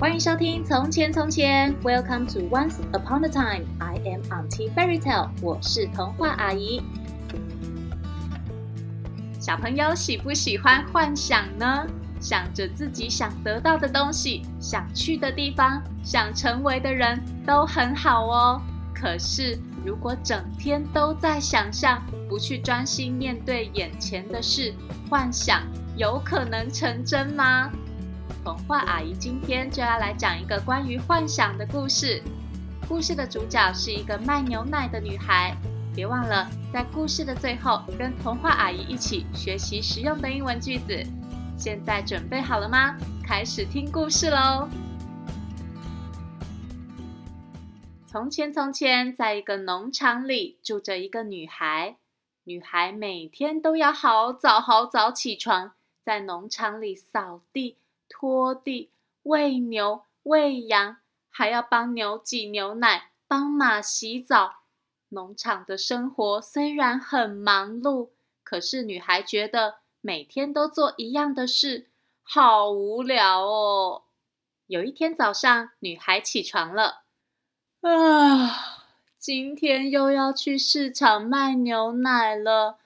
欢迎收听《从前从前》，Welcome to Once Upon a Time。I am Auntie Fairy Tale，我是童话阿姨。小朋友喜不喜欢幻想呢？想着自己想得到的东西、想去的地方、想成为的人都很好哦。可是，如果整天都在想象，不去专心面对眼前的事，幻想有可能成真吗？童话阿姨今天就要来讲一个关于幻想的故事。故事的主角是一个卖牛奶的女孩。别忘了在故事的最后，跟童话阿姨一起学习实用的英文句子。现在准备好了吗？开始听故事喽！从前，从前，在一个农场里住着一个女孩。女孩每天都要好早好早起床，在农场里扫地。拖地、喂牛、喂羊，还要帮牛挤牛奶、帮马洗澡。农场的生活虽然很忙碌，可是女孩觉得每天都做一样的事，好无聊哦。有一天早上，女孩起床了，啊，今天又要去市场卖牛奶了。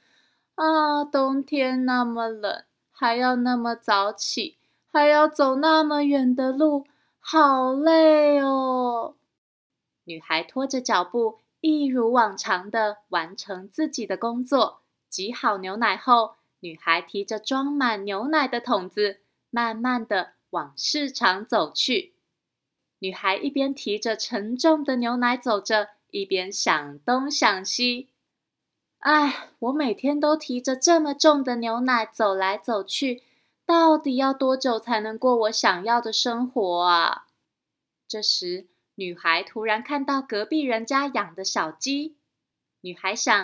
啊，冬天那么冷，还要那么早起。还要走那么远的路，好累哦！女孩拖着脚步，一如往常的完成自己的工作。挤好牛奶后，女孩提着装满牛奶的桶子，慢慢的往市场走去。女孩一边提着沉重的牛奶走着，一边想东想西。哎，我每天都提着这么重的牛奶走来走去。到底要多久才能过我想要的生活啊？这时，女孩突然看到隔壁人家养的小鸡。女孩想：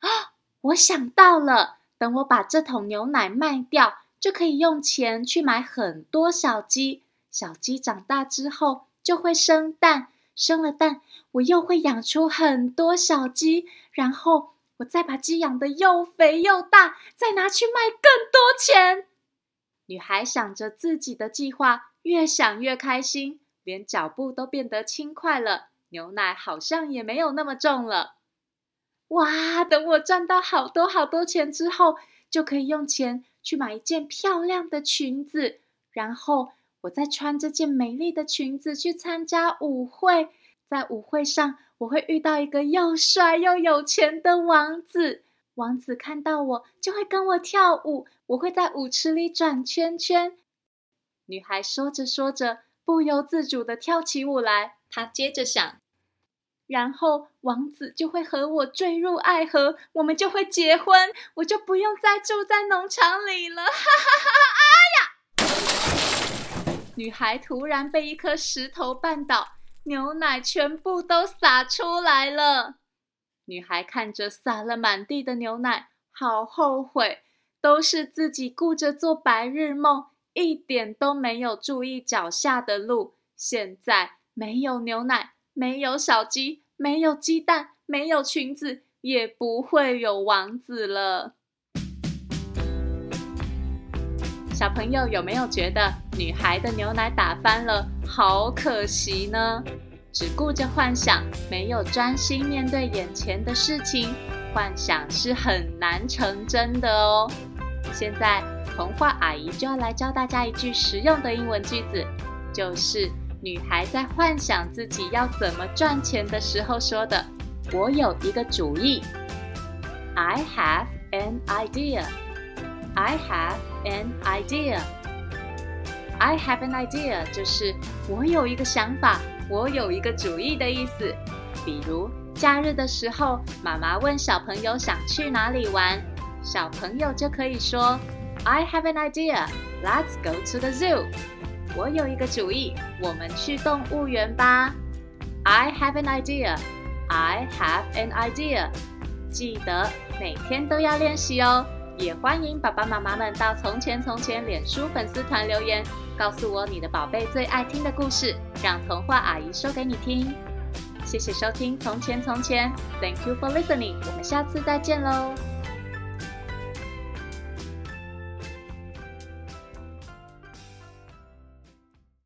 啊，我想到了，等我把这桶牛奶卖掉，就可以用钱去买很多小鸡。小鸡长大之后就会生蛋，生了蛋，我又会养出很多小鸡，然后我再把鸡养得又肥又大，再拿去卖更多钱。女孩想着自己的计划，越想越开心，连脚步都变得轻快了。牛奶好像也没有那么重了。哇！等我赚到好多好多钱之后，就可以用钱去买一件漂亮的裙子，然后我再穿这件美丽的裙子去参加舞会。在舞会上，我会遇到一个又帅又有钱的王子。王子看到我就会跟我跳舞，我会在舞池里转圈圈。女孩说着说着，不由自主地跳起舞来。她接着想，然后王子就会和我坠入爱河，我们就会结婚，我就不用再住在农场里了。哈哈哈哈！哎呀！女孩突然被一颗石头绊倒，牛奶全部都洒出来了。女孩看着洒了满地的牛奶，好后悔，都是自己顾着做白日梦，一点都没有注意脚下的路。现在没有牛奶，没有小鸡，没有鸡蛋，没有裙子，也不会有王子了。小朋友有没有觉得女孩的牛奶打翻了，好可惜呢？只顾着幻想，没有专心面对眼前的事情，幻想是很难成真的哦。现在，童话阿姨就要来教大家一句实用的英文句子，就是女孩在幻想自己要怎么赚钱的时候说的：“我有一个主意。” I have an idea. I have an idea. I have an idea，就是我有一个想法。我有一个主意的意思，比如假日的时候，妈妈问小朋友想去哪里玩，小朋友就可以说：“I have an idea. Let's go to the zoo.” 我有一个主意，我们去动物园吧。I have an idea. I have an idea. 记得每天都要练习哦。也欢迎爸爸妈妈们到“从前从前”脸书粉丝团留言，告诉我你的宝贝最爱听的故事，让童话阿姨说给你听。谢谢收听《从前从前》，Thank you for listening。我们下次再见喽。